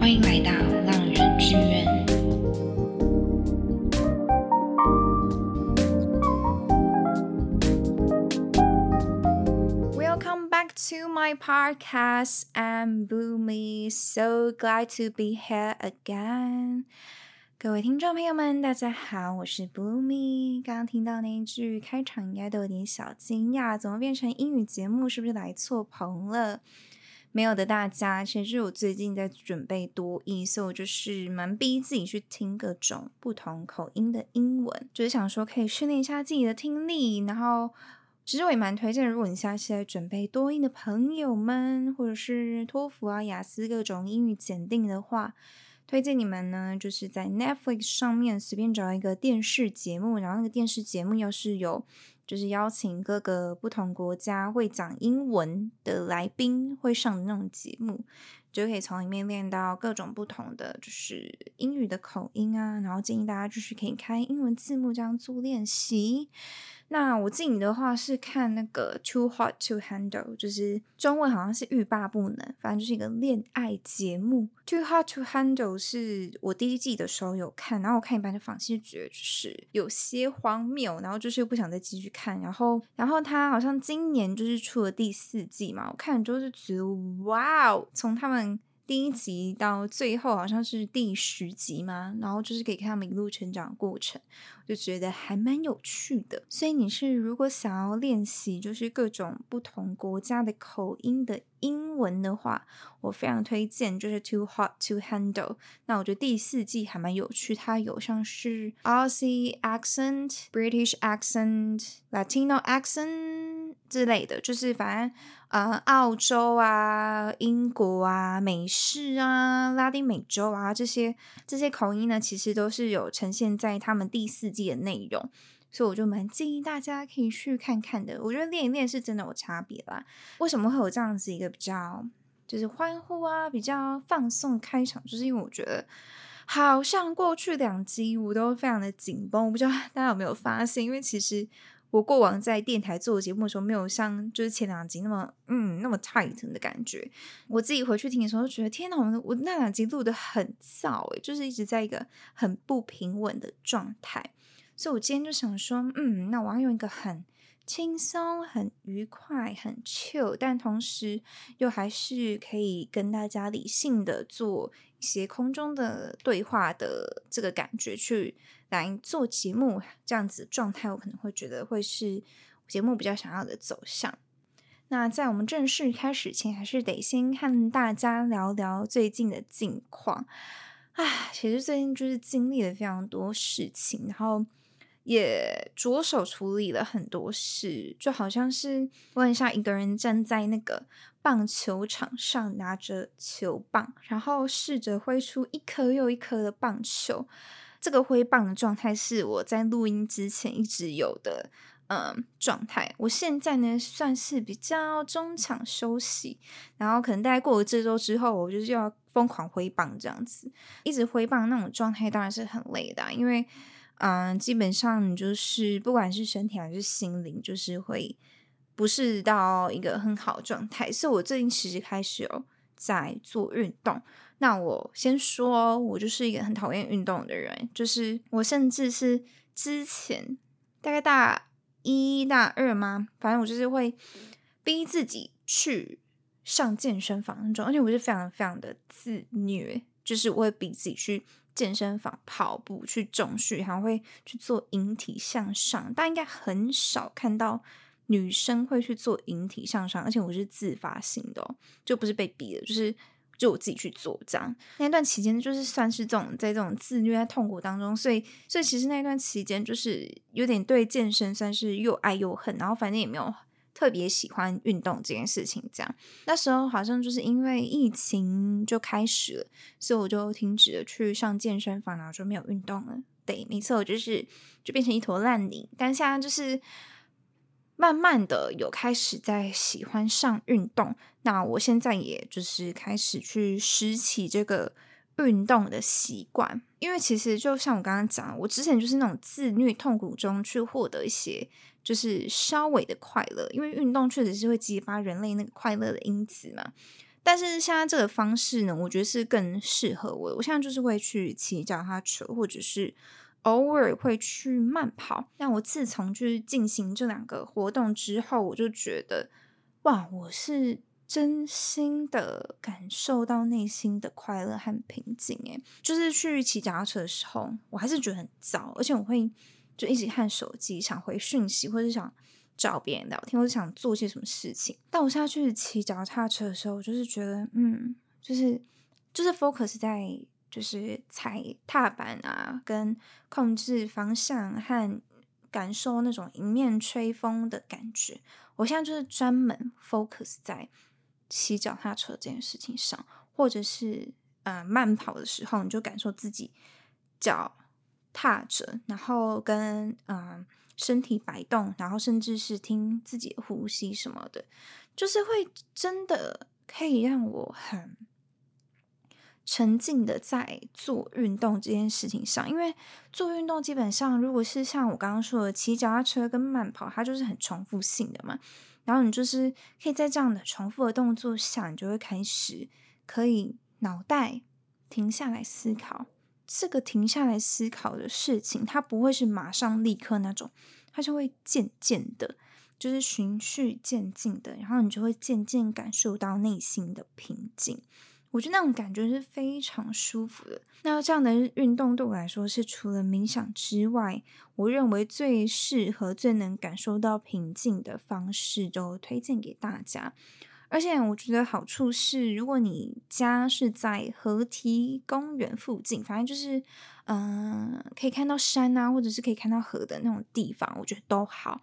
欢迎来到浪人之院。Welcome back to my podcast. I'm Boomy. So glad to be here again. 各位听众朋友们，大家好，我是 Boomy。刚刚听到那一句开场，应该都有点小惊讶，怎么变成英语节目？是不是来错棚了？没有的，大家，其实我最近在准备多译，所以我就是蛮逼自己去听各种不同口音的英文，就是想说可以训练一下自己的听力。然后，其实我也蛮推荐，如果你现在是在准备多音的朋友们，或者是托福啊、雅思各种英语检定的话，推荐你们呢，就是在 Netflix 上面随便找一个电视节目，然后那个电视节目要是有。就是邀请各个不同国家会讲英文的来宾会上的那种节目，就可以从里面练到各种不同的就是英语的口音啊。然后建议大家就是可以开英文字幕这样做练习。那我自己的话是看那个 Too Hot to Handle，就是中文好像是欲罢不能，反正就是一个恋爱节目。Too Hot to Handle 是我第一季的时候有看，然后我看一半就放弃，觉得就是有些荒谬，然后就是又不想再继续看。然后，然后他好像今年就是出了第四季嘛，我看就是觉得哇哦，从他们。第一集到最后好像是第十集嘛，然后就是可以看他们一路成长过程，就觉得还蛮有趣的。所以你是如果想要练习就是各种不同国家的口音的英文的话，我非常推荐就是 Too Hot to Handle。那我觉得第四季还蛮有趣，它有像是 Aussie accent、British accent、Latino accent 之类的，就是反正。呃，澳洲啊，英国啊，美式啊，拉丁美洲啊，这些这些口音呢，其实都是有呈现在他们第四季的内容，所以我就蛮建议大家可以去看看的。我觉得练一练是真的有差别啦。为什么会有这样子一个比较就是欢呼啊，比较放松开场？就是因为我觉得好像过去两集我都非常的紧绷，我不知道大家有没有发现？因为其实。我过往在电台做节目的时候，没有像就是前两集那么嗯那么 tight 的感觉。我自己回去听的时候，觉得天哪，我我那两集录的很燥诶，就是一直在一个很不平稳的状态。所以我今天就想说，嗯，那我要用一个很轻松、很愉快、很 chill，但同时又还是可以跟大家理性的做一些空中的对话的这个感觉去。来做节目这样子状态，我可能会觉得会是节目比较想要的走向。那在我们正式开始前，还是得先和大家聊聊最近的近况。唉，其实最近就是经历了非常多事情，然后也着手处理了很多事，就好像是我很像一个人站在那个棒球场上，拿着球棒，然后试着挥出一颗又一颗的棒球。这个挥棒的状态是我在录音之前一直有的，嗯，状态。我现在呢算是比较中场休息，然后可能大概过了这周之后，我就是要疯狂挥棒这样子，一直挥棒那种状态当然是很累的，因为嗯，基本上就是不管是身体还是心灵，就是会不是到一个很好的状态。所以我最近其实开始有在做运动。那我先说，我就是一个很讨厌运动的人，就是我甚至是之前大概大一大二吗？反正我就是会逼自己去上健身房那种，而且我是非常非常的自虐，就是我会逼自己去健身房跑步、去重训，还会去做引体向上。但应该很少看到女生会去做引体向上，而且我是自发性的，就不是被逼的，就是。就我自己去做，这样那段期间就是算是这种在这种自虐在痛苦当中，所以所以其实那段期间就是有点对健身算是又爱又恨，然后反正也没有特别喜欢运动这件事情。这样那时候好像就是因为疫情就开始了，所以我就停止了去上健身房，然后就没有运动了。对，没错，就是就变成一坨烂泥。但现在就是。慢慢的有开始在喜欢上运动，那我现在也就是开始去拾起这个运动的习惯，因为其实就像我刚刚讲，我之前就是那种自虐痛苦中去获得一些就是稍微的快乐，因为运动确实是会激发人类那个快乐的因子嘛。但是现在这个方式呢，我觉得是更适合我。我现在就是会去骑脚踏车，或者是偶尔会去慢跑。但我自从就是进行这两个活动之后，我就觉得，哇，我是真心的感受到内心的快乐和平静。诶，就是去骑脚踏车的时候，我还是觉得很糟，而且我会就一直看手机，想回讯息，或者想。找别人聊天，或者想做些什么事情。但我现在去骑脚踏车的时候，我就是觉得，嗯，就是就是 focus 在就是踩踏板啊，跟控制方向和感受那种迎面吹风的感觉。我现在就是专门 focus 在骑脚踏车这件事情上，或者是呃慢跑的时候，你就感受自己脚踏着，然后跟嗯。身体摆动，然后甚至是听自己的呼吸什么的，就是会真的可以让我很沉浸的在做运动这件事情上。因为做运动基本上，如果是像我刚刚说的骑脚踏车跟慢跑，它就是很重复性的嘛。然后你就是可以在这样的重复的动作下，你就会开始可以脑袋停下来思考。这个停下来思考的事情，它不会是马上立刻那种，它就会渐渐的，就是循序渐进的，然后你就会渐渐感受到内心的平静。我觉得那种感觉是非常舒服的。那这样的运动对我来说，是除了冥想之外，我认为最适合、最能感受到平静的方式，就推荐给大家。而且我觉得好处是，如果你家是在河堤公园附近，反正就是，嗯，可以看到山啊，或者是可以看到河的那种地方，我觉得都好。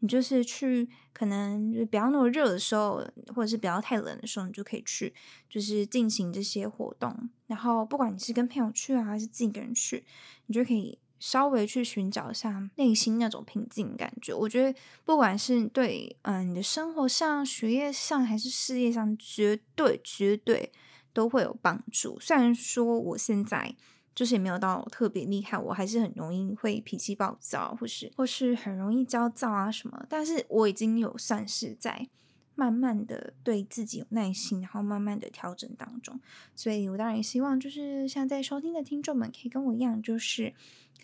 你就是去，可能就不要那么热的时候，或者是不要太冷的时候，你就可以去，就是进行这些活动。然后，不管你是跟朋友去啊，还是自己一个人去，你就可以。稍微去寻找一下内心那种平静感觉，我觉得不管是对嗯你的生活上、学业上还是事业上，绝对绝对都会有帮助。虽然说我现在就是也没有到特别厉害，我还是很容易会脾气暴躁，或是或是很容易焦躁啊什么，但是我已经有算是在慢慢的对自己有耐心，然后慢慢的调整当中。所以我当然也希望就是像在收听的听众们可以跟我一样，就是。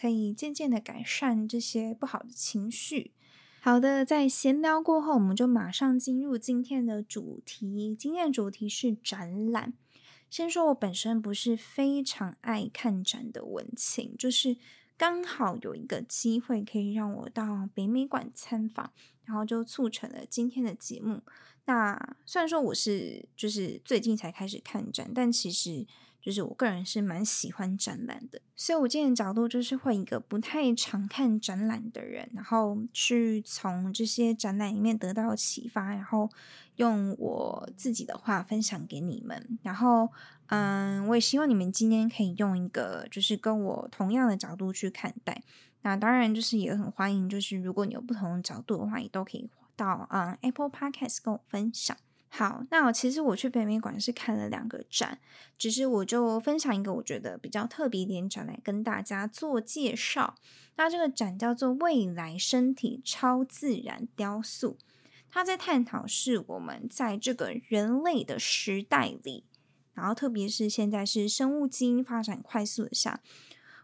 可以渐渐的改善这些不好的情绪。好的，在闲聊过后，我们就马上进入今天的主题。今天的主题是展览。先说我本身不是非常爱看展的文青，就是刚好有一个机会可以让我到北美馆参访，然后就促成了今天的节目。那虽然说我是就是最近才开始看展，但其实。就是我个人是蛮喜欢展览的，所以我今天的角度就是会一个不太常看展览的人，然后去从这些展览里面得到启发，然后用我自己的话分享给你们。然后，嗯，我也希望你们今天可以用一个就是跟我同样的角度去看待。那当然，就是也很欢迎，就是如果你有不同的角度的话，也都可以到嗯 Apple Podcast 跟我分享。好，那我其实我去北美馆是看了两个展，只是我就分享一个我觉得比较特别一点展来跟大家做介绍。那这个展叫做“未来身体超自然雕塑”，它在探讨是我们在这个人类的时代里，然后特别是现在是生物基因发展快速的下。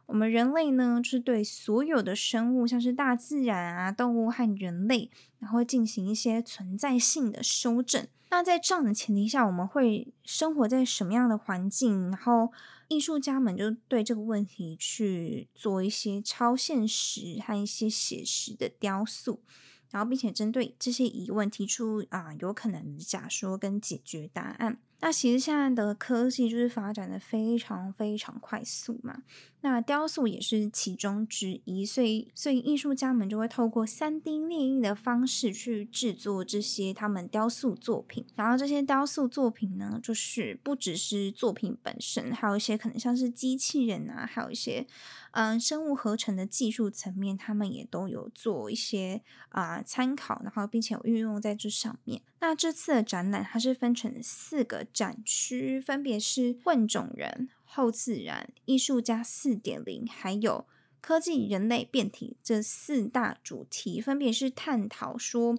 我们人类呢，就是对所有的生物，像是大自然啊、动物和人类，然后进行一些存在性的修正。那在这样的前提下，我们会生活在什么样的环境？然后艺术家们就对这个问题去做一些超现实和一些写实的雕塑，然后并且针对这些疑问提出啊有可能的假说跟解决答案。那其实现在的科技就是发展的非常非常快速嘛，那雕塑也是其中之一，所以所以艺术家们就会透过三 D 列印的方式去制作这些他们雕塑作品，然后这些雕塑作品呢，就是不只是作品本身，还有一些可能像是机器人啊，还有一些嗯生物合成的技术层面，他们也都有做一些啊参考，然后并且有运用在这上面。那这次的展览它是分成四个。展区分别是混种人、后自然、艺术家四点零，还有科技人类变体这四大主题，分别是探讨说，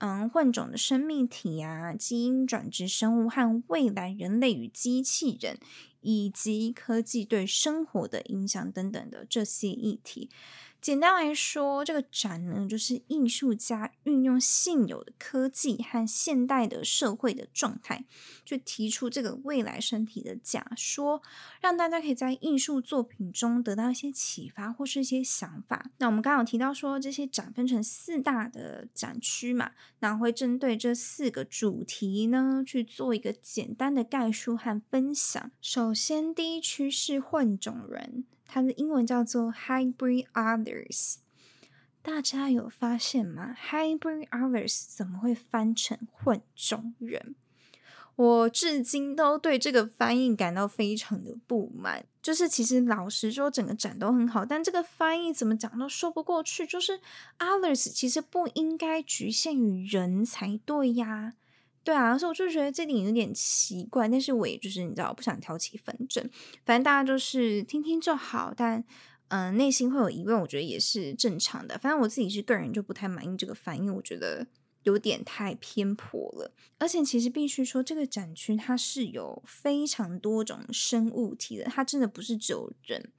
嗯混种的生命体啊、基因转殖生物和未来人类与机器人，以及科技对生活的影响等等的这些议题。简单来说，这个展呢，就是艺术家运用现有的科技和现代的社会的状态，就提出这个未来身体的假说，让大家可以在艺术作品中得到一些启发或是一些想法。那我们刚刚有提到说，这些展分成四大的展区嘛，那会针对这四个主题呢，去做一个简单的概述和分享。首先，第一区是混种人。它的英文叫做 Hybrid Others，大家有发现吗？Hybrid Others 怎么会翻成混种人？我至今都对这个翻译感到非常的不满。就是其实老实说，整个展都很好，但这个翻译怎么讲都说不过去。就是 Others 其实不应该局限于人才对呀。对啊，所以我就觉得这点有点奇怪，但是我也就是你知道，不想挑起纷争，反正大家就是听听就好。但嗯，内心会有疑问，我觉得也是正常的。反正我自己是个人就不太满意这个反应，我觉得有点太偏颇了。而且其实必须说，这个展区它是有非常多种生物体的，它真的不是只有人。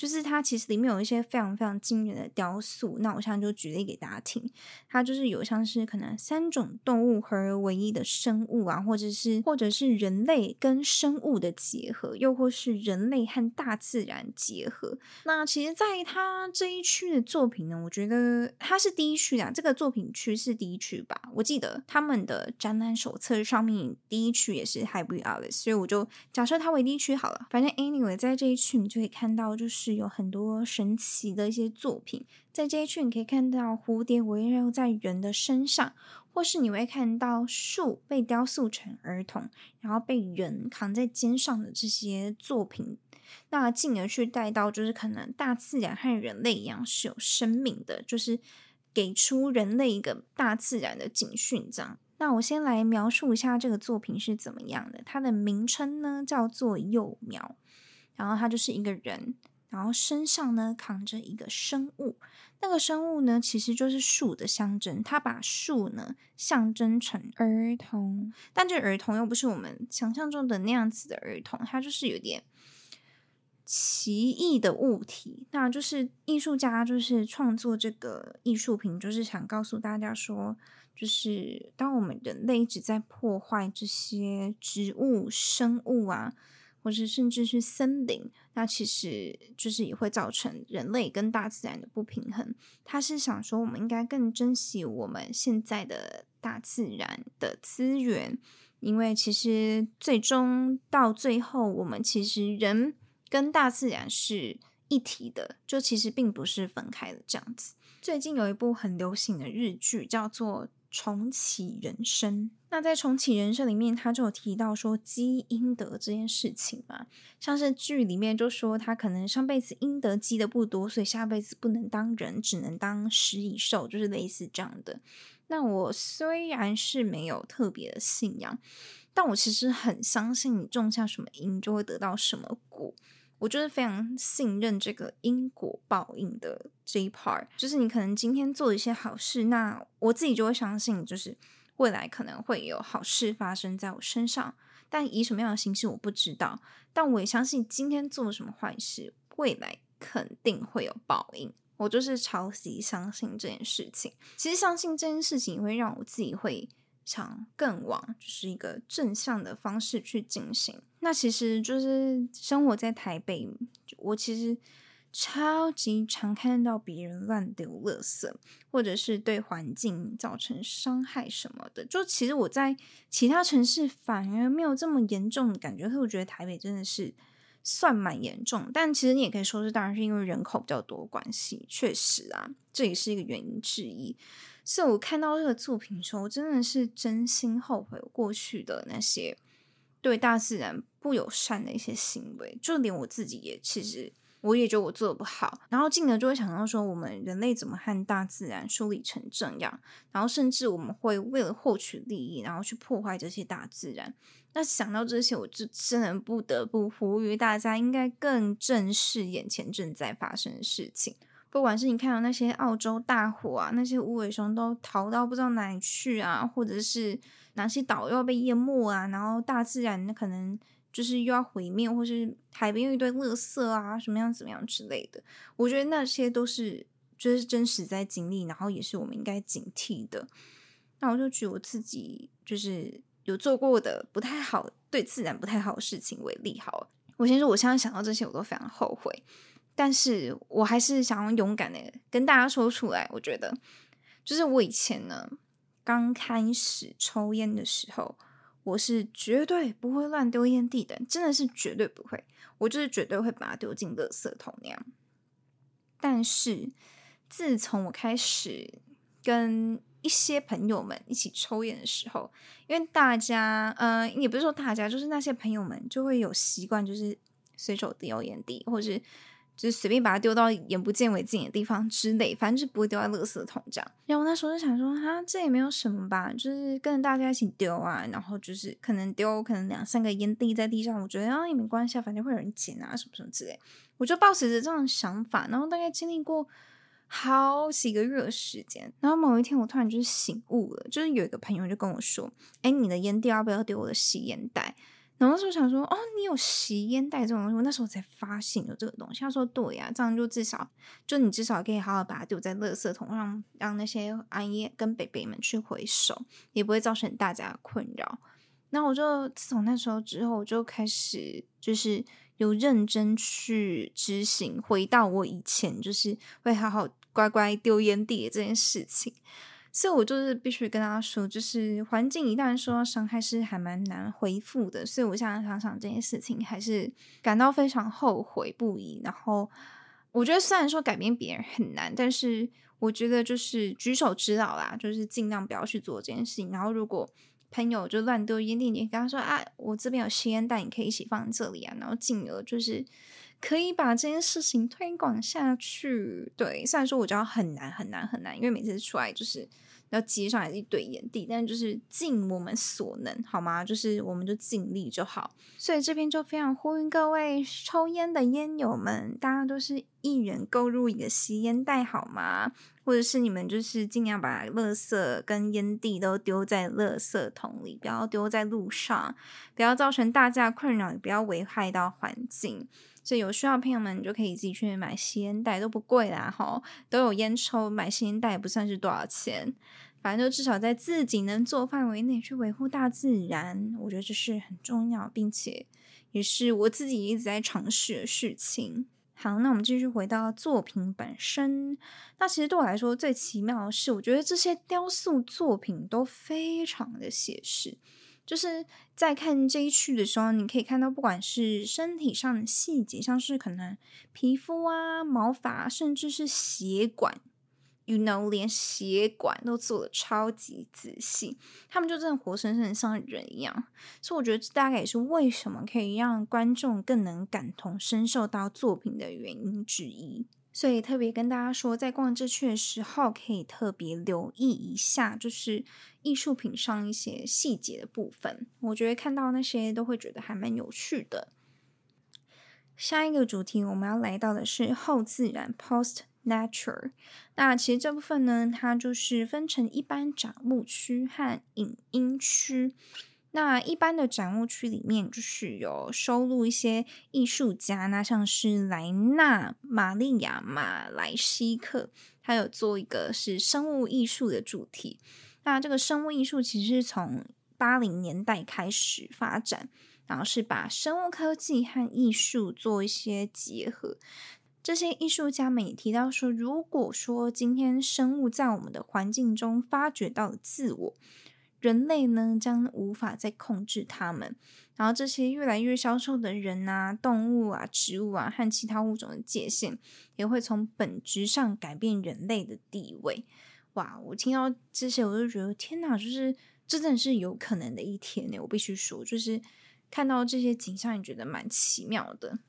就是它其实里面有一些非常非常惊人的雕塑，那我现在就举例给大家听。它就是有像是可能三种动物合而为一的生物啊，或者是或者是人类跟生物的结合，又或是人类和大自然结合。那其实，在它这一区的作品呢，我觉得它是第一区啊，这个作品区是第一区吧？我记得他们的展览手册上面第一区也是 Hybrid Alice，所以我就假设它为第一区好了。反正 anyway，在这一区你就可以看到就是。有很多神奇的一些作品，在这一区你可以看到蝴蝶围绕在人的身上，或是你会看到树被雕塑成儿童，然后被人扛在肩上的这些作品，那进而去带到就是可能大自然和人类一样是有生命的，就是给出人类一个大自然的警讯。这样，那我先来描述一下这个作品是怎么样的。它的名称呢叫做幼苗，然后它就是一个人。然后身上呢扛着一个生物，那个生物呢其实就是树的象征，它把树呢象征成儿童，但这儿童又不是我们想象中的那样子的儿童，它就是有点奇异的物体。那就是艺术家就是创作这个艺术品，就是想告诉大家说，就是当我们人类一直在破坏这些植物生物啊。或是甚至是森林，那其实就是也会造成人类跟大自然的不平衡。他是想说，我们应该更珍惜我们现在的大自然的资源，因为其实最终到最后，我们其实人跟大自然是一体的，就其实并不是分开的这样子。最近有一部很流行的日剧，叫做。重启人生，那在重启人生里面，他就有提到说积阴德这件事情嘛。像是剧里面就说他可能上辈子阴德积的不多，所以下辈子不能当人，只能当食蚁兽，就是类似这样的。那我虽然是没有特别的信仰，但我其实很相信你种下什么因，就会得到什么果。我就是非常信任这个因果报应的这一 part，就是你可能今天做一些好事，那我自己就会相信，就是未来可能会有好事发生在我身上，但以什么样的形式我不知道，但我也相信今天做了什么坏事，未来肯定会有报应。我就是超级相信这件事情。其实相信这件事情会让我自己会。想更往就是一个正向的方式去进行。那其实就是生活在台北，我其实超级常看到别人乱丢垃圾，或者是对环境造成伤害什么的。就其实我在其他城市反而没有这么严重的感觉，可我觉得台北真的是算蛮严重。但其实你也可以说是，当然是因为人口比较多关系，确实啊，这也是一个原因之一。所以我看到这个作品的时候，我真的是真心后悔过去的那些对大自然不友善的一些行为，就连我自己也其实我也觉得我做的不好，然后进而就会想到说，我们人类怎么和大自然疏离成这样，然后甚至我们会为了获取利益，然后去破坏这些大自然。那想到这些，我就真的不得不呼吁大家，应该更正视眼前正在发生的事情。不管是你看到那些澳洲大火啊，那些无尾熊都逃到不知道哪里去啊，或者是哪些岛又要被淹没啊，然后大自然可能就是又要毁灭，或是海边一堆垃圾啊，什么样怎么样之类的，我觉得那些都是就是真实在经历，然后也是我们应该警惕的。那我就举我自己就是有做过的不太好、对自然不太好的事情为例，好了，我先说，我现在想到这些，我都非常后悔。但是我还是想要勇敢的跟大家说出来。我觉得，就是我以前呢，刚开始抽烟的时候，我是绝对不会乱丢烟蒂的，真的是绝对不会。我就是绝对会把它丢进垃圾桶那样。但是自从我开始跟一些朋友们一起抽烟的时候，因为大家，嗯，也不是说大家，就是那些朋友们就会有习惯，就是随手丢烟蒂，或者是。就是随便把它丢到眼不见为净的地方之类，反正就不会丢在垃圾桶这样。然后我那时候就想说，哈，这也没有什么吧，就是跟着大家一起丢啊。然后就是可能丢可能两三个烟蒂在地上，我觉得啊也没关系，反正会有人捡啊什么什么之类。我就抱持着这样的想法，然后大概经历过好几个月的时间。然后某一天我突然就是醒悟了，就是有一个朋友就跟我说：“哎，你的烟蒂要不要丢我的吸烟袋？”然后那时候想说，哦，你有吸烟袋这种东西，我那时候才发现有这个东西。他说，对呀，这样就至少，就你至少可以好好把它丢在垃圾桶上，让那些阿姨跟北北们去回收，也不会造成大家的困扰。那我就自从那时候之后，我就开始就是有认真去执行，回到我以前就是会好好乖乖丢烟蒂的这件事情。所以，我就是必须跟大家说，就是环境一旦受到伤害，是还蛮难恢复的。所以我现在想想这件事情，还是感到非常后悔不已。然后，我觉得虽然说改变别人很难，但是我觉得就是举手之劳啦，就是尽量不要去做这件事情。然后，如果朋友就乱丢烟蒂，你跟他说啊，我这边有吸烟袋，你可以一起放这里啊。然后，进而就是可以把这件事情推广下去。对，虽然说我知道很难很难很难，因为每次出来就是。要接上来一堆烟蒂，但就是尽我们所能，好吗？就是我们就尽力就好。所以这边就非常呼吁各位抽烟的烟友们，大家都是一人购入一个吸烟袋，好吗？或者是你们就是尽量把垃圾跟烟蒂都丢在垃圾桶里，不要丢在路上，不要造成大家困扰，也不要危害到环境。所以有需要朋友们，你就可以自己去买吸烟袋，都不贵啦，哈，都有烟抽，买吸烟袋也不算是多少钱，反正就至少在自己能做范围内去维护大自然，我觉得这是很重要，并且也是我自己一直在尝试的事情。好，那我们继续回到作品本身。那其实对我来说最奇妙的是，我觉得这些雕塑作品都非常的写实。就是在看这一区的时候，你可以看到，不管是身体上的细节，像是可能皮肤啊、毛发，甚至是血管，you know，连血管都做的超级仔细，他们就真的活生生的像人一样。所以我觉得这大概也是为什么可以让观众更能感同身受到作品的原因之一。所以特别跟大家说，在逛这区的时候，可以特别留意一下，就是艺术品上一些细节的部分。我觉得看到那些都会觉得还蛮有趣的。下一个主题我们要来到的是后自然 （Post Nature）。那其实这部分呢，它就是分成一般展物区和影音区。那一般的展物区里面，就是有收录一些艺术家，那像是莱纳、玛利亚、马莱西克，他有做一个是生物艺术的主题。那这个生物艺术其实是从八零年代开始发展，然后是把生物科技和艺术做一些结合。这些艺术家们也提到说，如果说今天生物在我们的环境中发掘到了自我。人类呢将无法再控制它们，然后这些越来越消瘦的人啊、动物啊、植物啊和其他物种的界限也会从本质上改变人类的地位。哇！我听到这些，我就觉得天哪，就是这真的是有可能的一天呢。我必须说，就是看到这些景象，也觉得蛮奇妙的。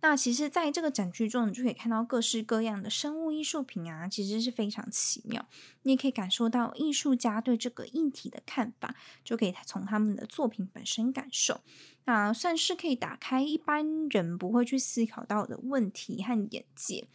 那其实，在这个展区中，你就可以看到各式各样的生物艺术品啊，其实是非常奇妙。你也可以感受到艺术家对这个议题的看法，就可以从他们的作品本身感受。那算是可以打开一般人不会去思考到的问题和眼界。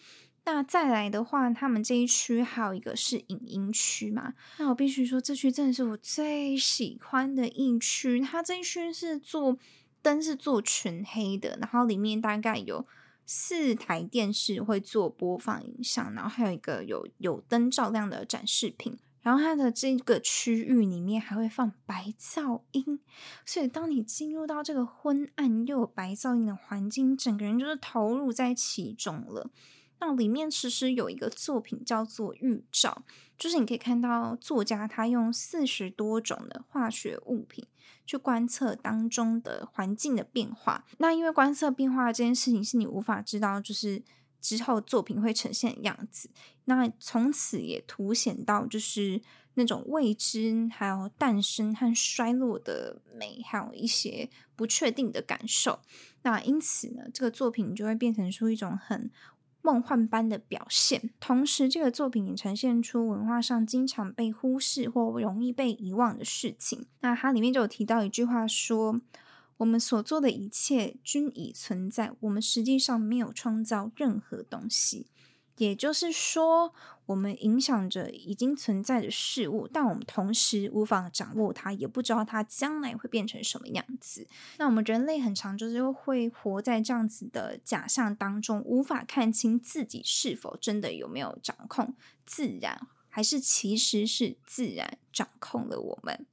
那再来的话，他们这一区还有一个是影音区嘛？那我必须说，这区真的是我最喜欢的一区。它这一区是做灯是做全黑的，然后里面大概有四台电视会做播放影像，然后还有一个有有灯照亮的展示品。然后它的这个区域里面还会放白噪音，所以当你进入到这个昏暗又有白噪音的环境，整个人就是投入在其中了。那里面其实有一个作品叫做预兆，就是你可以看到作家他用四十多种的化学物品去观测当中的环境的变化。那因为观测变化这件事情是你无法知道，就是之后作品会呈现样子。那从此也凸显到就是那种未知，还有诞生和衰落的美，还有一些不确定的感受。那因此呢，这个作品就会变成出一种很。梦幻般的表现，同时这个作品也呈现出文化上经常被忽视或容易被遗忘的事情。那它里面就有提到一句话说：“我们所做的一切均已存在，我们实际上没有创造任何东西。”也就是说，我们影响着已经存在的事物，但我们同时无法掌握它，也不知道它将来会变成什么样子。那我们人类很长就是会活在这样子的假象当中，无法看清自己是否真的有没有掌控自然，还是其实是自然掌控了我们。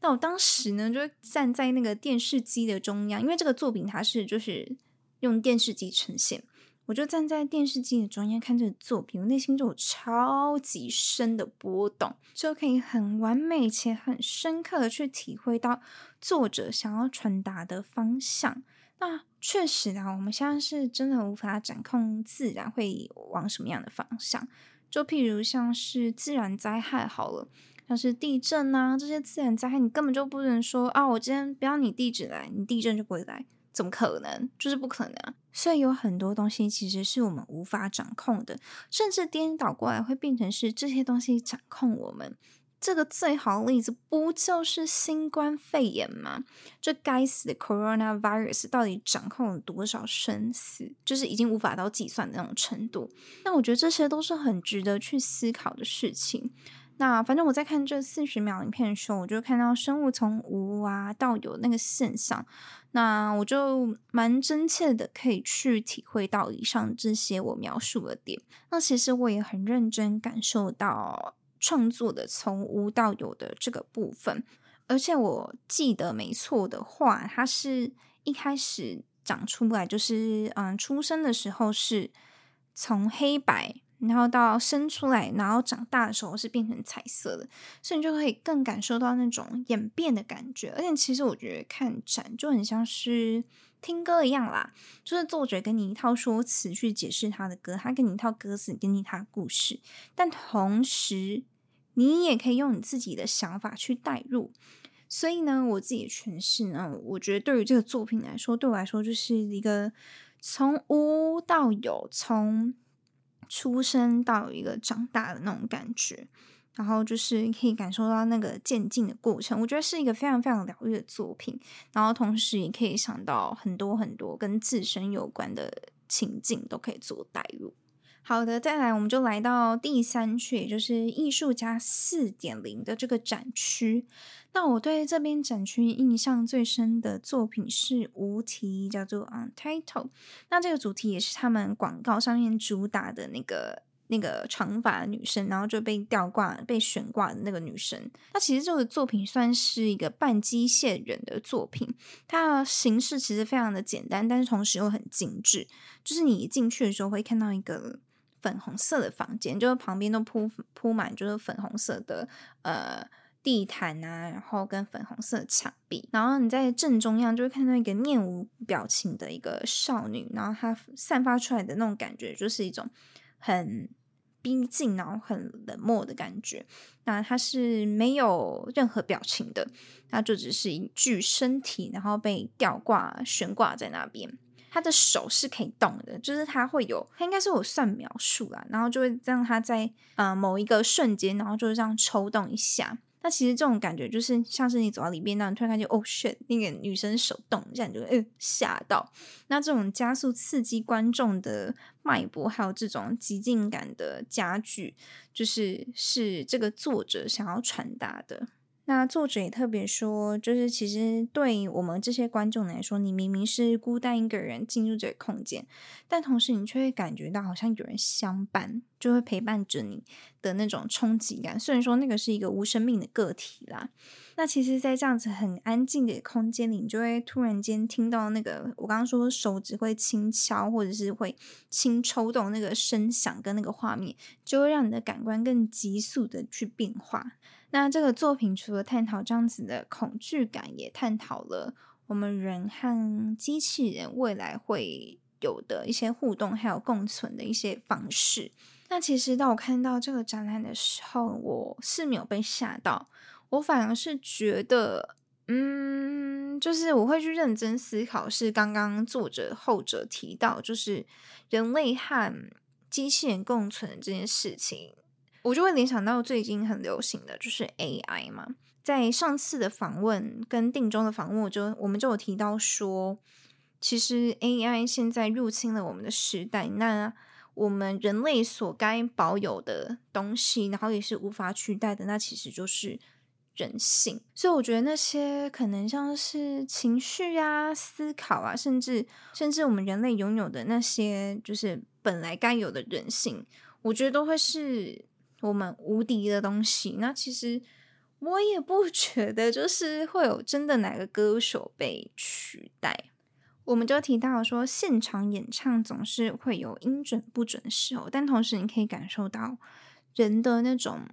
那我当时呢，就站在那个电视机的中央，因为这个作品它是就是用电视机呈现。我就站在电视机的中央看这个作品，我内心就有超级深的波动，就可以很完美且很深刻的去体会到作者想要传达的方向。那确实啊，我们现在是真的无法掌控自然会往什么样的方向。就譬如像是自然灾害好了，像是地震啊这些自然灾害，你根本就不能说啊，我今天不要你地址来，你地震就不会来。怎么可能？就是不可能。所以有很多东西其实是我们无法掌控的，甚至颠倒过来会变成是这些东西掌控我们。这个最好的例子不就是新冠肺炎吗？这该死的 coronavirus 到底掌控了多少生死？就是已经无法到计算的那种程度。那我觉得这些都是很值得去思考的事情。那反正我在看这四十秒影片的时候，我就看到生物从无啊到有那个现象。那我就蛮真切的可以去体会到以上这些我描述的点。那其实我也很认真感受到创作的从无到有的这个部分。而且我记得没错的话，它是一开始长出来就是嗯，出生的时候是从黑白。然后到生出来，然后长大的时候是变成彩色的，所以你就可以更感受到那种演变的感觉。而且其实我觉得看展就很像是听歌一样啦，就是作者给你一套说辞去解释他的歌，他给你一套歌词，给你他的故事，但同时你也可以用你自己的想法去代入。所以呢，我自己的诠释呢，我觉得对于这个作品来说，对我来说就是一个从无到有，从。出生到一个长大的那种感觉，然后就是可以感受到那个渐进的过程，我觉得是一个非常非常疗愈的作品。然后同时也可以想到很多很多跟自身有关的情境，都可以做代入。好的，再来我们就来到第三区，也就是艺术家四点零的这个展区。那我对这边展区印象最深的作品是无题，叫做 Untitled。那这个主题也是他们广告上面主打的那个那个长发女生，然后就被吊挂、被悬挂的那个女生。那其实这个作品算是一个半机械人的作品，它形式其实非常的简单，但是同时又很精致。就是你一进去的时候会看到一个。粉红色的房间，就是旁边都铺铺满，就是粉红色的呃地毯啊，然后跟粉红色墙壁，然后你在正中央就会看到一个面无表情的一个少女，然后她散发出来的那种感觉，就是一种很逼近，然后很冷漠的感觉。那她是没有任何表情的，她就只是一具身体，然后被吊挂悬挂在那边。他的手是可以动的，就是他会有，他应该是有算描述啦，然后就会让他在呃某一个瞬间，然后就是这样抽动一下，那其实这种感觉就是像是你走到里边，那你突然看见哦 shit，那个女生手动一下，你就会嗯吓到。那这种加速刺激观众的脉搏，还有这种极尽感的加剧，就是是这个作者想要传达的。那作者也特别说，就是其实对我们这些观众来说，你明明是孤单一个人进入这个空间，但同时你却会感觉到好像有人相伴，就会陪伴着你的那种冲击感。虽然说那个是一个无生命的个体啦，那其实，在这样子很安静的空间里，你就会突然间听到那个我刚刚说手指会轻敲或者是会轻抽动那个声响跟那个画面，就会让你的感官更急速的去变化。那这个作品除了探讨这样子的恐惧感，也探讨了我们人和机器人未来会有的一些互动，还有共存的一些方式。那其实当我看到这个展览的时候，我是没有被吓到，我反而是觉得，嗯，就是我会去认真思考，是刚刚作者后者提到，就是人类和机器人共存这件事情。我就会联想到最近很流行的就是 AI 嘛，在上次的访问跟定中的访问，我就我们就有提到说，其实 AI 现在入侵了我们的时代，那我们人类所该保有的东西，然后也是无法取代的，那其实就是人性。所以我觉得那些可能像是情绪啊、思考啊，甚至甚至我们人类拥有的那些，就是本来该有的人性，我觉得都会是。我们无敌的东西，那其实我也不 觉得，就是会有真的哪个歌手被取代。我们就提到说，现场演唱总是会有音准不准的时候，但同时你可以感受到人的那种。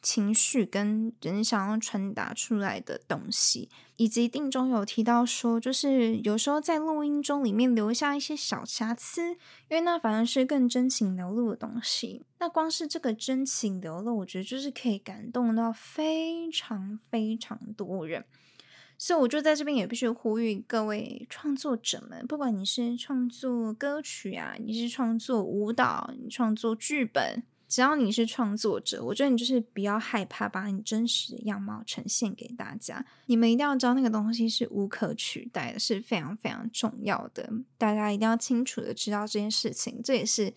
情绪跟人想要传达出来的东西，以及定中有提到说，就是有时候在录音中里面留下一些小瑕疵，因为那反而是更真情流露的东西。那光是这个真情流露，我觉得就是可以感动到非常非常多人。所以我就在这边也必须呼吁各位创作者们，不管你是创作歌曲啊，你是创作舞蹈，你创作剧本。只要你是创作者，我觉得你就是不要害怕把你真实的样貌呈现给大家。你们一定要知道那个东西是无可取代的，是非常非常重要的。大家一定要清楚的知道这件事情。这也是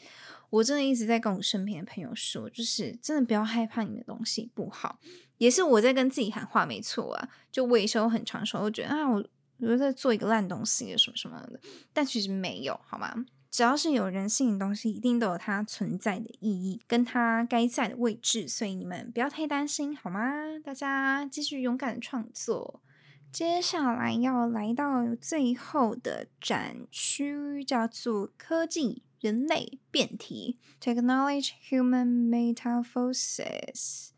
我真的一直在跟我身边的朋友说，就是真的不要害怕你的东西不好。也是我在跟自己喊话，没错啊。就我也是很长时候我觉得啊，我我在做一个烂东西，什么什么的，但其实没有，好吗？只要是有人性的东西，一定都有它存在的意义，跟它该在的位置，所以你们不要太担心，好吗？大家继续勇敢的创作。接下来要来到最后的展区，叫做科技人类辩题 （Technology Human Metamorphosis）。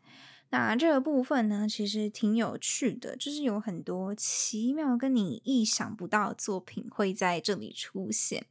那这个部分呢，其实挺有趣的，就是有很多奇妙跟你意想不到的作品会在这里出现。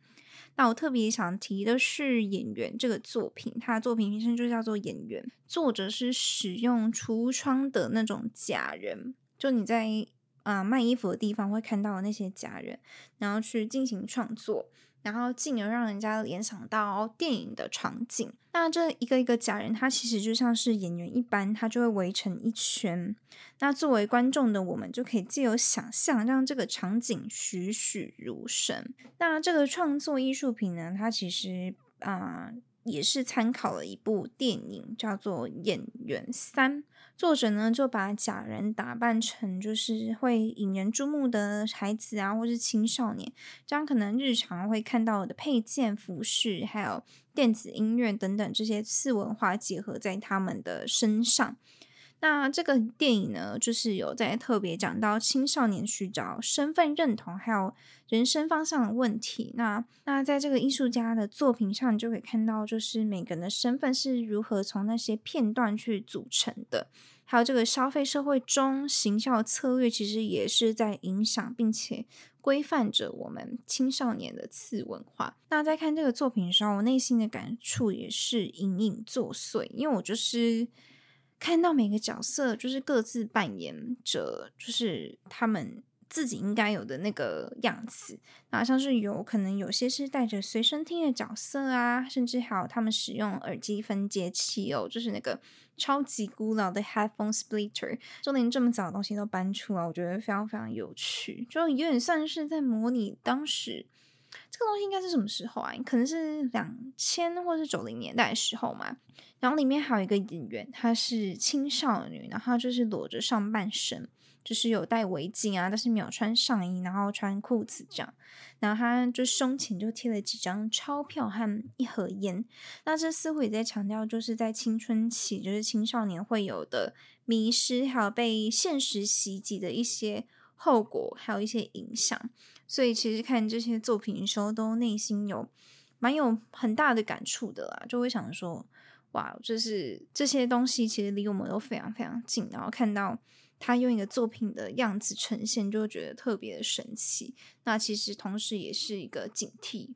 那我特别想提的是《演员》这个作品，他的作品名称就叫做《演员》，作者是使用橱窗的那种假人，就你在啊卖衣服的地方会看到的那些假人，然后去进行创作。然后进而让人家联想到电影的场景。那这一个一个假人，他其实就像是演员一般，他就会围成一圈。那作为观众的我们，就可以借由想象，让这个场景栩栩如生。那这个创作艺术品呢，它其实啊。也是参考了一部电影，叫做《演员三》。作者呢就把假人打扮成就是会引人注目的孩子啊，或是青少年，这样可能日常会看到的配件、服饰，还有电子音乐等等这些次文化结合在他们的身上。那这个电影呢，就是有在特别讲到青少年寻找身份认同，还有人生方向的问题。那那在这个艺术家的作品上，就可以看到，就是每个人的身份是如何从那些片段去组成的。还有这个消费社会中，行销策略其实也是在影响并且规范着我们青少年的次文化。那在看这个作品的时候，我内心的感触也是隐隐作祟，因为我就是。看到每个角色就是各自扮演着，就是他们自己应该有的那个样子。那像是有可能有些是带着随身听的角色啊，甚至还有他们使用耳机分接器哦，就是那个超级古老的 headphone splitter，就连这么早的东西都搬出来，我觉得非常非常有趣，就有点算是在模拟当时这个东西应该是什么时候啊？可能是两千或是九零年代的时候嘛。然后里面还有一个演员，她是青少女，然后就是裸着上半身。就是有戴围巾啊，但是没有穿上衣，然后穿裤子这样。然后她就胸前就贴了几张钞票和一盒烟。那这似乎也在强调，就是在青春期，就是青少年会有的迷失，还有被现实袭击的一些后果，还有一些影响。所以其实看这些作品的时候，都内心有蛮有很大的感触的啦，就会想说，哇，就是这些东西其实离我们都非常非常近，然后看到。他用一个作品的样子呈现，就会觉得特别的神奇。那其实同时也是一个警惕。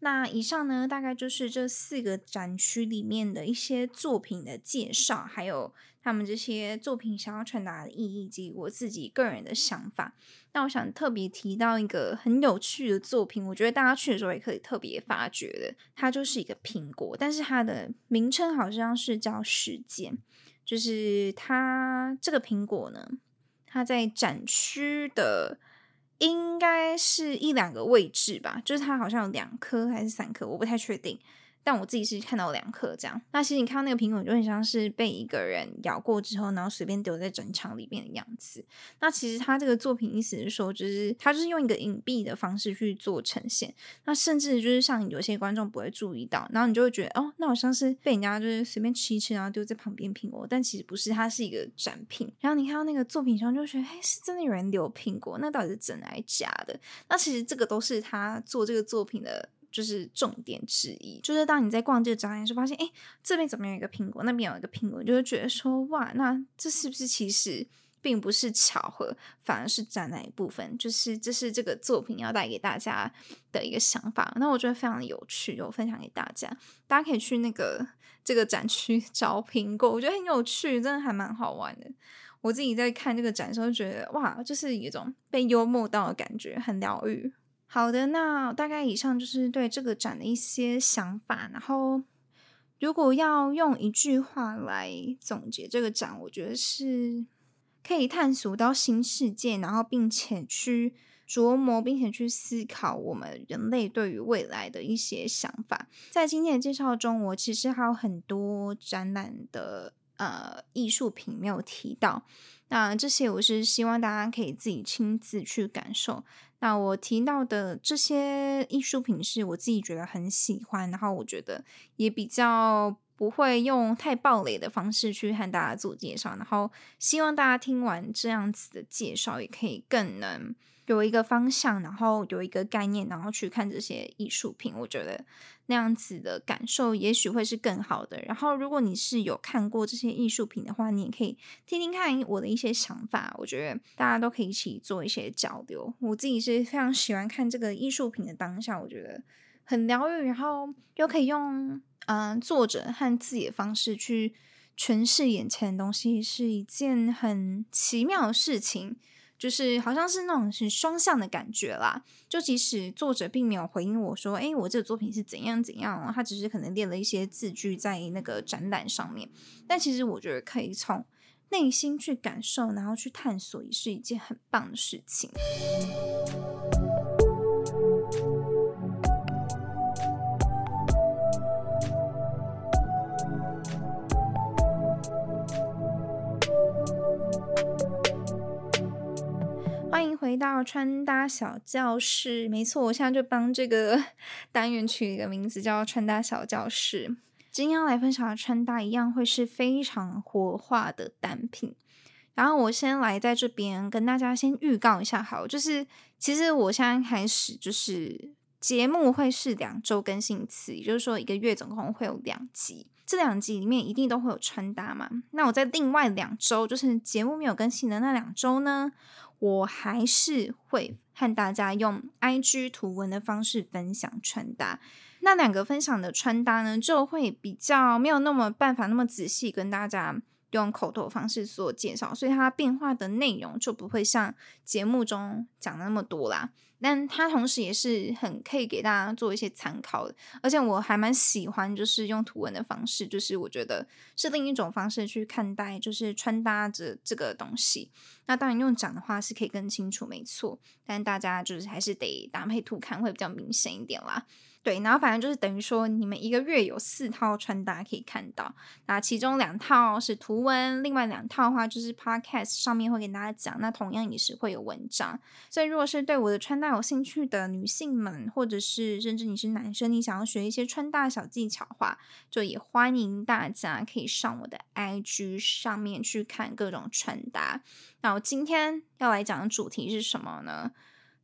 那以上呢，大概就是这四个展区里面的一些作品的介绍，还有他们这些作品想要传达的意义，以及我自己个人的想法。那我想特别提到一个很有趣的作品，我觉得大家去的时候也可以特别发掘的。它就是一个苹果，但是它的名称好像是叫时间。就是它这个苹果呢，它在展区的应该是一两个位置吧，就是它好像有两颗还是三颗，我不太确定。但我自己是看到两颗这样。那其实你看到那个苹果，就很像是被一个人咬过之后，然后随便丢在整场里面的样子。那其实他这个作品意思是说，就是他就是用一个隐蔽的方式去做呈现。那甚至就是像有些观众不会注意到，然后你就会觉得哦，那好像是被人家就是随便吃一吃，然后丢在旁边苹果。但其实不是，它是一个展品。然后你看到那个作品上，就觉得哎，是真的有人留苹果？那到底是真的还是假的？那其实这个都是他做这个作品的。就是重点之一，就是当你在逛这个展览时，发现哎，这边怎么有一个苹果，那边有一个苹果，你就会觉得说哇，那这是不是其实并不是巧合，反而是展览一部分？就是这是这个作品要带给大家的一个想法。那我觉得非常的有趣，我分享给大家，大家可以去那个这个展区 找苹果，我觉得很有趣，真的还蛮好玩的。我自己在看这个展的时候，觉得哇，就是一种被幽默到的感觉，很疗愈。好的，那大概以上就是对这个展的一些想法。然后，如果要用一句话来总结这个展，我觉得是可以探索到新世界，然后并且去琢磨，并且去思考我们人类对于未来的一些想法。在今天的介绍中，我其实还有很多展览的呃艺术品没有提到。那这些我是希望大家可以自己亲自去感受。那我提到的这些艺术品是我自己觉得很喜欢，然后我觉得也比较不会用太暴雷的方式去和大家做介绍，然后希望大家听完这样子的介绍，也可以更能。有一个方向，然后有一个概念，然后去看这些艺术品，我觉得那样子的感受也许会是更好的。然后，如果你是有看过这些艺术品的话，你也可以听听看我的一些想法。我觉得大家都可以一起做一些交流。我自己是非常喜欢看这个艺术品的当下，我觉得很疗愈，然后又可以用嗯作者和自己的方式去诠释眼前的东西，是一件很奇妙的事情。就是好像是那种是双向的感觉啦。就即使作者并没有回应我说：“哎，我这个作品是怎样怎样。”他只是可能列了一些字句在那个展览上面。但其实我觉得可以从内心去感受，然后去探索，也是一件很棒的事情。欢迎回到穿搭小教室。没错，我现在就帮这个 单元取一个名字，叫穿搭小教室。今天要来分享的穿搭一样会是非常活化的单品。然后我先来在这边跟大家先预告一下，好，就是其实我现在开始就是节目会是两周更新一次，也就是说一个月总共会有两集。这两集里面一定都会有穿搭嘛？那我在另外两周，就是节目没有更新的那两周呢？我还是会和大家用 IG 图文的方式分享穿搭。那两个分享的穿搭呢，就会比较没有那么办法那么仔细跟大家用口头方式做介绍，所以它变化的内容就不会像节目中讲的那么多啦。但它同时也是很可以给大家做一些参考的，而且我还蛮喜欢，就是用图文的方式，就是我觉得是另一种方式去看待，就是穿搭着这个东西。那当然用讲的话是可以更清楚，没错，但大家就是还是得搭配图看会比较明显一点啦。对，然后反正就是等于说，你们一个月有四套穿搭可以看到，那其中两套是图文，另外两套的话就是 podcast 上面会给大家讲，那同样也是会有文章。所以如果是对我的穿搭有兴趣的女性们，或者是甚至你是男生，你想要学一些穿搭小技巧的话，就也欢迎大家可以上我的 IG 上面去看各种穿搭。那我今天要来讲的主题是什么呢？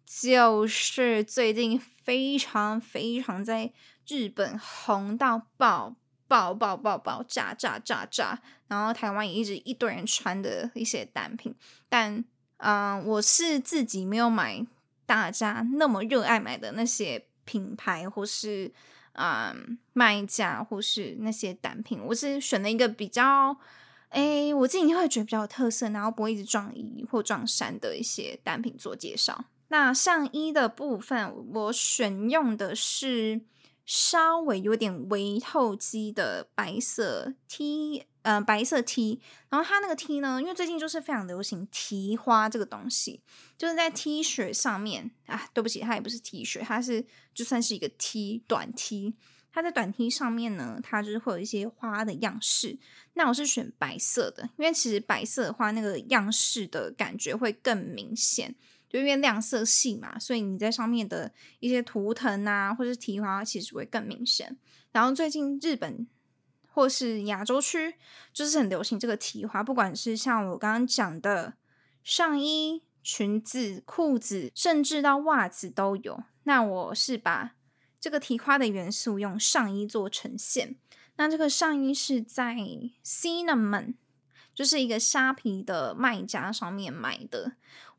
就是最近非常非常在日本红到爆爆爆爆爆炸炸炸炸，然后台湾也一直一堆人穿的一些单品，但嗯，我是自己没有买大家那么热爱买的那些品牌或是嗯卖家或是那些单品，我是选了一个比较哎我自己会觉得比较有特色，然后不会一直撞衣或撞衫的一些单品做介绍。那上衣的部分，我选用的是稍微有点微透肌的白色 T，呃，白色 T。然后它那个 T 呢，因为最近就是非常流行提花这个东西，就是在 T 恤上面啊，对不起，它也不是 T 恤，它是就算是一个 T 短 T。它在短 T 上面呢，它就是会有一些花的样式。那我是选白色的，因为其实白色的话，那个样式的感觉会更明显。就因为亮色系嘛，所以你在上面的一些图腾啊，或是提花，其实会更明显。然后最近日本或是亚洲区，就是很流行这个提花，不管是像我刚刚讲的上衣、裙子、裤子，甚至到袜子都有。那我是把这个提花的元素用上衣做呈现。那这个上衣是在 Cinnamon，就是一个虾皮的卖家上面买的。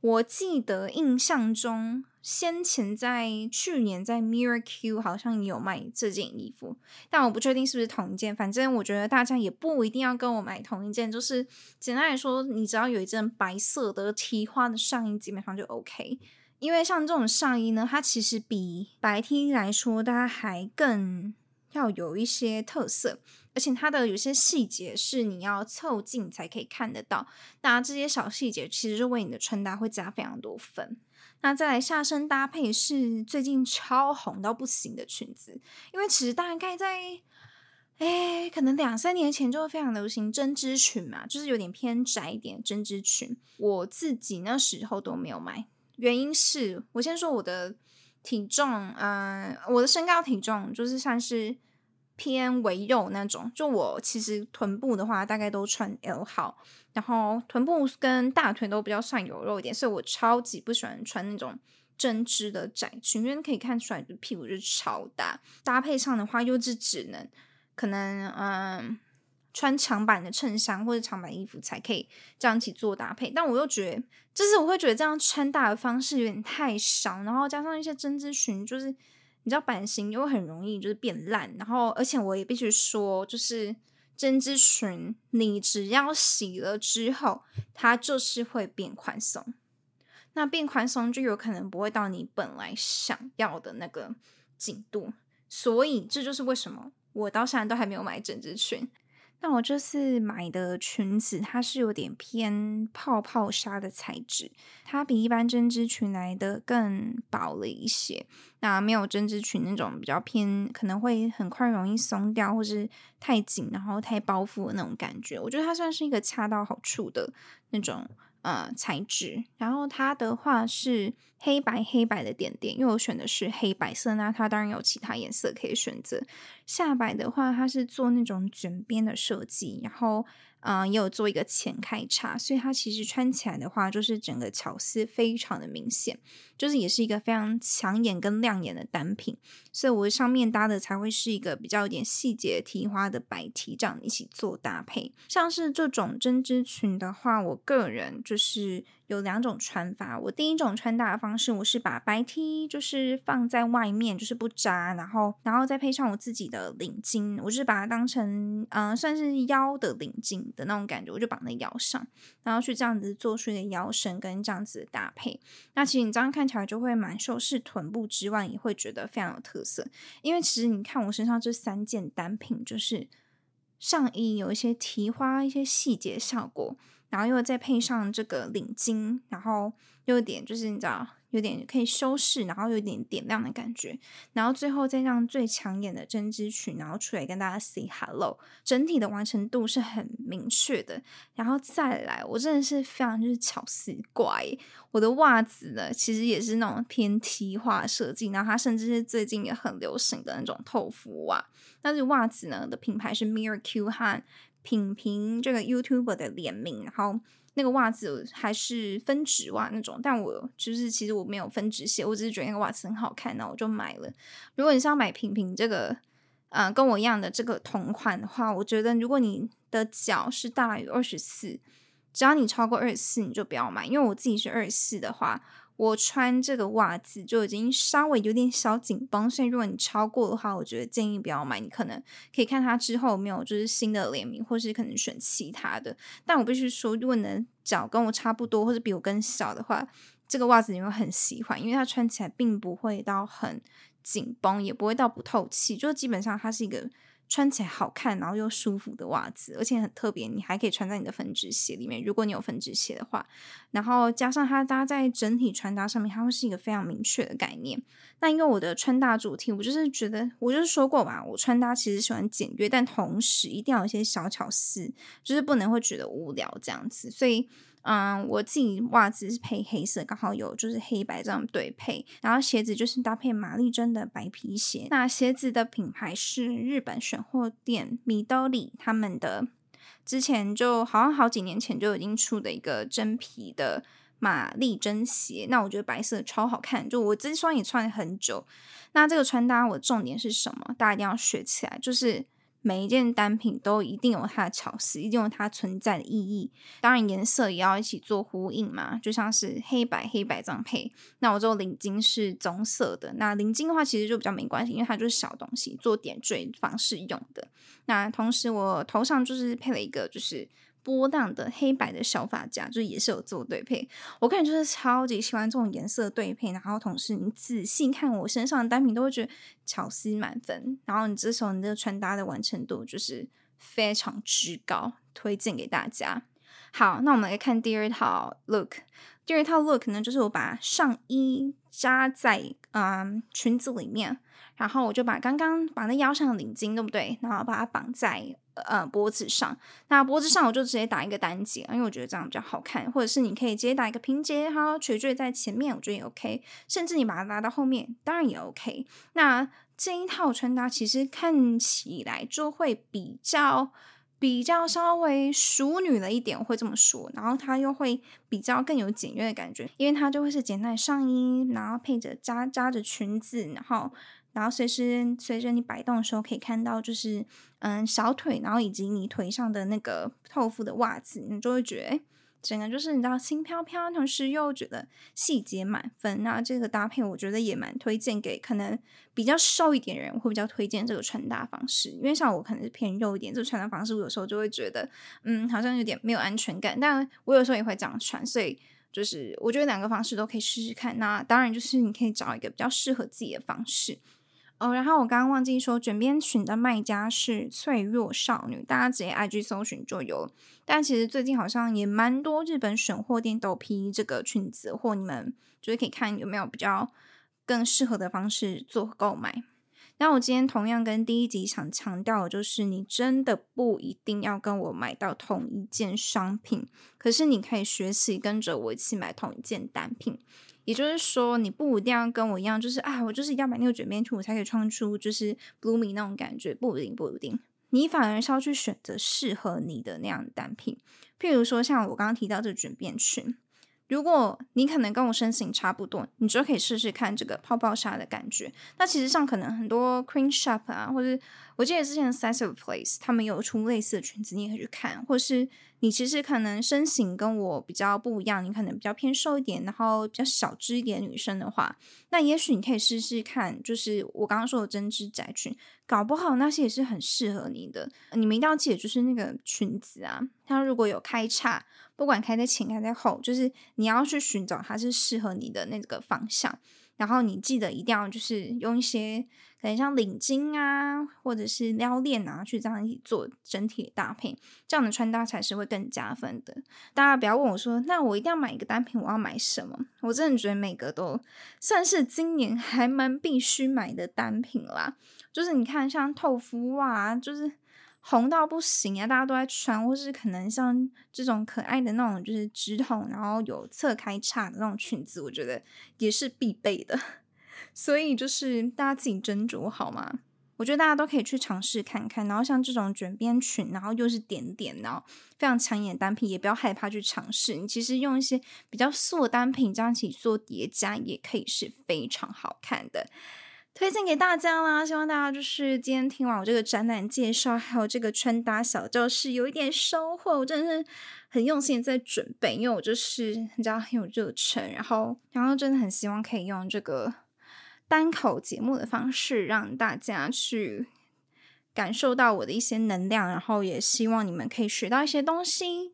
我记得印象中，先前在去年在 Mirror Q 好像也有卖这件衣服，但我不确定是不是同一件。反正我觉得大家也不一定要跟我买同一件，就是简单来说，你只要有一件白色的提花的上衣，基本上就 OK。因为像这种上衣呢，它其实比白 T 来说，它还更要有一些特色。而且它的有些细节是你要凑近才可以看得到，那这些小细节其实就为你的穿搭会加非常多分。那再来下身搭配是最近超红到不行的裙子，因为其实大概在哎可能两三年前就会非常流行针织裙嘛，就是有点偏窄一点针织裙。我自己那时候都没有买，原因是我先说我的体重，嗯，我的身高体重就是算是。偏围肉那种，就我其实臀部的话，大概都穿 L 号，然后臀部跟大腿都比较算有肉一点，所以我超级不喜欢穿那种针织的窄裙，因为可以看出来就屁股就超大。搭配上的话，又是只能可能嗯穿长版的衬衫或者长版衣服才可以这样一起做搭配，但我又觉得，就是我会觉得这样穿搭的方式有点太少，然后加上一些针织裙，就是。你知道版型又很容易就是变烂，然后而且我也必须说，就是针织裙，你只要洗了之后，它就是会变宽松。那变宽松就有可能不会到你本来想要的那个紧度，所以这就是为什么我到现在都还没有买针织裙。那我这次买的裙子，它是有点偏泡泡纱的材质，它比一般针织裙来的更薄了一些。那没有针织裙那种比较偏，可能会很快容易松掉，或是太紧，然后太包覆的那种感觉。我觉得它算是一个恰到好处的那种。呃，材质，然后它的话是黑白黑白的点点，因为我选的是黑白色，那它当然有其他颜色可以选择。下摆的话，它是做那种卷边的设计，然后。嗯，也有做一个前开叉，所以它其实穿起来的话，就是整个巧思非常的明显，就是也是一个非常抢眼跟亮眼的单品，所以我上面搭的才会是一个比较有点细节提花的白 T，这样一起做搭配。像是这种针织裙的话，我个人就是。有两种穿法。我第一种穿搭的方式，我是把白 T 就是放在外面，就是不扎，然后然后再配上我自己的领巾，我是把它当成嗯算是腰的领巾的那种感觉，我就绑在腰上，然后去这样子做出一个腰身跟这样子的搭配。那其实你这样看起来就会蛮修饰臀部之外，也会觉得非常有特色。因为其实你看我身上这三件单品，就是上衣有一些提花、一些细节效果。然后又再配上这个领巾，然后又有点就是你知道，有点可以修饰，然后有点点亮的感觉。然后最后再让最抢眼的针织裙，然后出来跟大家 say hello，整体的完成度是很明确的。然后再来，我真的是非常就是巧思怪，我的袜子呢，其实也是那种偏 T 化设计，然后它甚至是最近也很流行的那种透肤袜。那这袜子呢的品牌是 Mirror Q 和。品评这个 YouTuber 的联名，然后那个袜子还是分趾袜那种，但我就是其实我没有分趾鞋，我只是觉得那个袜子很好看，那我就买了。如果你是要买品评这个，呃，跟我一样的这个同款的话，我觉得如果你的脚是大于二十四，只要你超过二十四，你就不要买，因为我自己是二十四的话。我穿这个袜子就已经稍微有点小紧绷，所以如果你超过的话，我觉得建议不要买。你可能可以看它之后有没有就是新的联名，或是可能选其他的。但我必须说，如果你的脚跟我差不多，或者比我更小的话，这个袜子你会很喜欢，因为它穿起来并不会到很紧绷，也不会到不透气，就基本上它是一个。穿起来好看，然后又舒服的袜子，而且很特别，你还可以穿在你的分趾鞋里面。如果你有分趾鞋的话，然后加上它搭在整体穿搭上面，它会是一个非常明确的概念。那因为我的穿搭主题，我就是觉得，我就是说过吧，我穿搭其实喜欢简约，但同时一定要有一些小巧思，就是不能会觉得无聊这样子，所以。嗯，我自己袜子是配黑色，刚好有就是黑白这样对配，然后鞋子就是搭配玛丽珍的白皮鞋。那鞋子的品牌是日本选货店米兜里他们的，之前就好像好几年前就已经出的一个真皮的玛丽珍鞋。那我觉得白色超好看，就我这双也穿了很久。那这个穿搭我重点是什么？大家一定要学起来，就是。每一件单品都一定有它的巧思，一定有它存在的意义。当然，颜色也要一起做呼应嘛，就像是黑白黑白这样配。那我这领巾是棕色的，那领巾的话其实就比较没关系，因为它就是小东西，做点缀方式用的。那同时我头上就是配了一个就是。波浪的黑白的小发夹，就也是有做对配。我个人就是超级喜欢这种颜色对配，然后同时你仔细看我身上的单品，都会觉得巧思满分。然后你这时候你的穿搭的完成度就是非常之高，推荐给大家。好，那我们来看第二套 look。第二套 look 呢，就是我把上衣扎在嗯裙子里面，然后我就把刚刚把那腰上的领巾，对不对？然后把它绑在。呃，脖子上，那脖子上我就直接打一个单结，因为我觉得这样比较好看。或者是你可以直接打一个平结，哈，垂坠在前面，我觉得也 OK。甚至你把它拉到后面，当然也 OK。那这一套穿搭其实看起来就会比较比较稍微淑女了一点，我会这么说。然后它又会比较更有简约的感觉，因为它就会是简单的上衣，然后配着扎扎着裙子，然后。然后随时随着你摆动的时候，可以看到就是嗯小腿，然后以及你腿上的那个透肤的袜子，你就会觉得整个就是你知道轻飘飘，同时又觉得细节满分。那这个搭配我觉得也蛮推荐给可能比较瘦一点人会比较推荐这个穿搭方式，因为像我可能是偏肉一点，这个穿搭方式我有时候就会觉得嗯好像有点没有安全感，但我有时候也会这样穿，所以就是我觉得两个方式都可以试试看。那当然就是你可以找一个比较适合自己的方式。哦，然后我刚刚忘记说，卷边裙的卖家是脆弱少女，大家直接 IG 搜寻就有。但其实最近好像也蛮多日本选货店都批这个裙子，或你们就是可以看有没有比较更适合的方式做购买。那我今天同样跟第一集想强调的就是，你真的不一定要跟我买到同一件商品，可是你可以学习跟着我一起买同一件单品。也就是说，你不一定要跟我一样，就是啊，我就是一定要买那个卷边裙，我才可以穿出就是 blooming 那种感觉。不一定，不一定，你反而是要去选择适合你的那样单品。譬如说，像我刚刚提到这卷边裙，如果你可能跟我身形差不多，你就可以试试看这个泡泡纱的感觉。那其实上可能很多 Queen Shop 啊，或者我记得之前 Size of Place 他们有出类似的裙子，你也可以去看。或是你其实可能身形跟我比较不一样，你可能比较偏瘦一点，然后比较小只一点女生的话，那也许你可以试试看，就是我刚刚说的针织窄裙，搞不好那些也是很适合你的。你们一定要记得，就是那个裙子啊，它如果有开叉。不管开在前开在后，就是你要去寻找它是适合你的那个方向。然后你记得一定要就是用一些可能像领巾啊，或者是撩链啊，去这样一起做整体的搭配，这样的穿搭才是会更加分的。大家不要问我说，那我一定要买一个单品，我要买什么？我真的觉得每个都算是今年还蛮必须买的单品啦。就是你看，像透肤袜，就是。红到不行啊！大家都在穿，或是可能像这种可爱的那种，就是直筒，然后有侧开叉的那种裙子，我觉得也是必备的。所以就是大家自己斟酌好吗？我觉得大家都可以去尝试看看。然后像这种卷边裙，然后又是点点，然后非常抢眼单品，也不要害怕去尝试。你其实用一些比较素的单品这样一起做叠加，也可以是非常好看的。推荐给大家啦！希望大家就是今天听完我这个展览介绍，还有这个穿搭小教室，有一点收获。我真的是很用心在准备，因为我就是你知道很有热忱，然后然后真的很希望可以用这个单口节目的方式，让大家去感受到我的一些能量，然后也希望你们可以学到一些东西。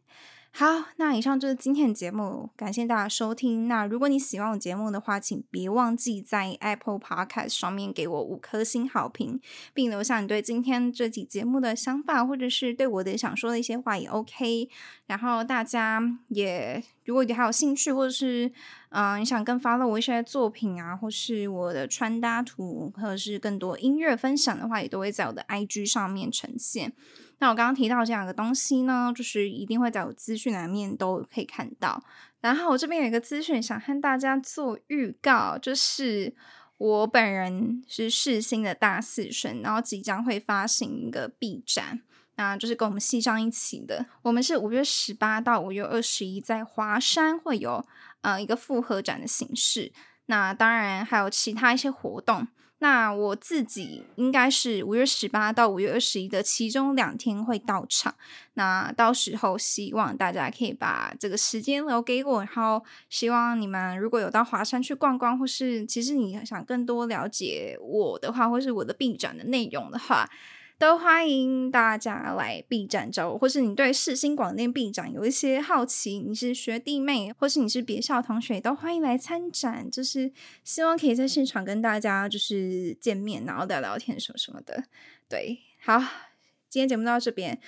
好，那以上就是今天的节目，感谢大家收听。那如果你喜欢我节目的话，请别忘记在 Apple Podcast 上面给我五颗星好评，并留下你对今天这集节目的想法，或者是对我的想说的一些话也 OK。然后大家也如果你还有兴趣，或者是嗯你想更 follow 我一些作品啊，或是我的穿搭图，或者是更多音乐分享的话，也都会在我的 IG 上面呈现。那我刚刚提到这两个东西呢，就是一定会在我资讯栏面都可以看到。然后我这边有一个资讯想和大家做预告，就是我本人是世新的大四生，然后即将会发行一个 B 展，那就是跟我们系上一起的。我们是五月十八到五月二十一在华山会有呃一个复合展的形式，那当然还有其他一些活动。那我自己应该是五月十八到五月二十一的其中两天会到场，那到时候希望大家可以把这个时间留给我，然后希望你们如果有到华山去逛逛，或是其实你想更多了解我的话，或是我的病展的内容的话。都欢迎大家来 B 站找我，或是你对世新广电 B 展有一些好奇，你是学弟妹，或是你是别校同学，都欢迎来参展。就是希望可以在现场跟大家就是见面，然后聊聊天什么什么的。对，好，今天节目到这边，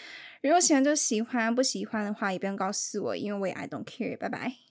如果喜欢就喜欢，不喜欢的话也不用告诉我，因为我也 I don't care。拜拜。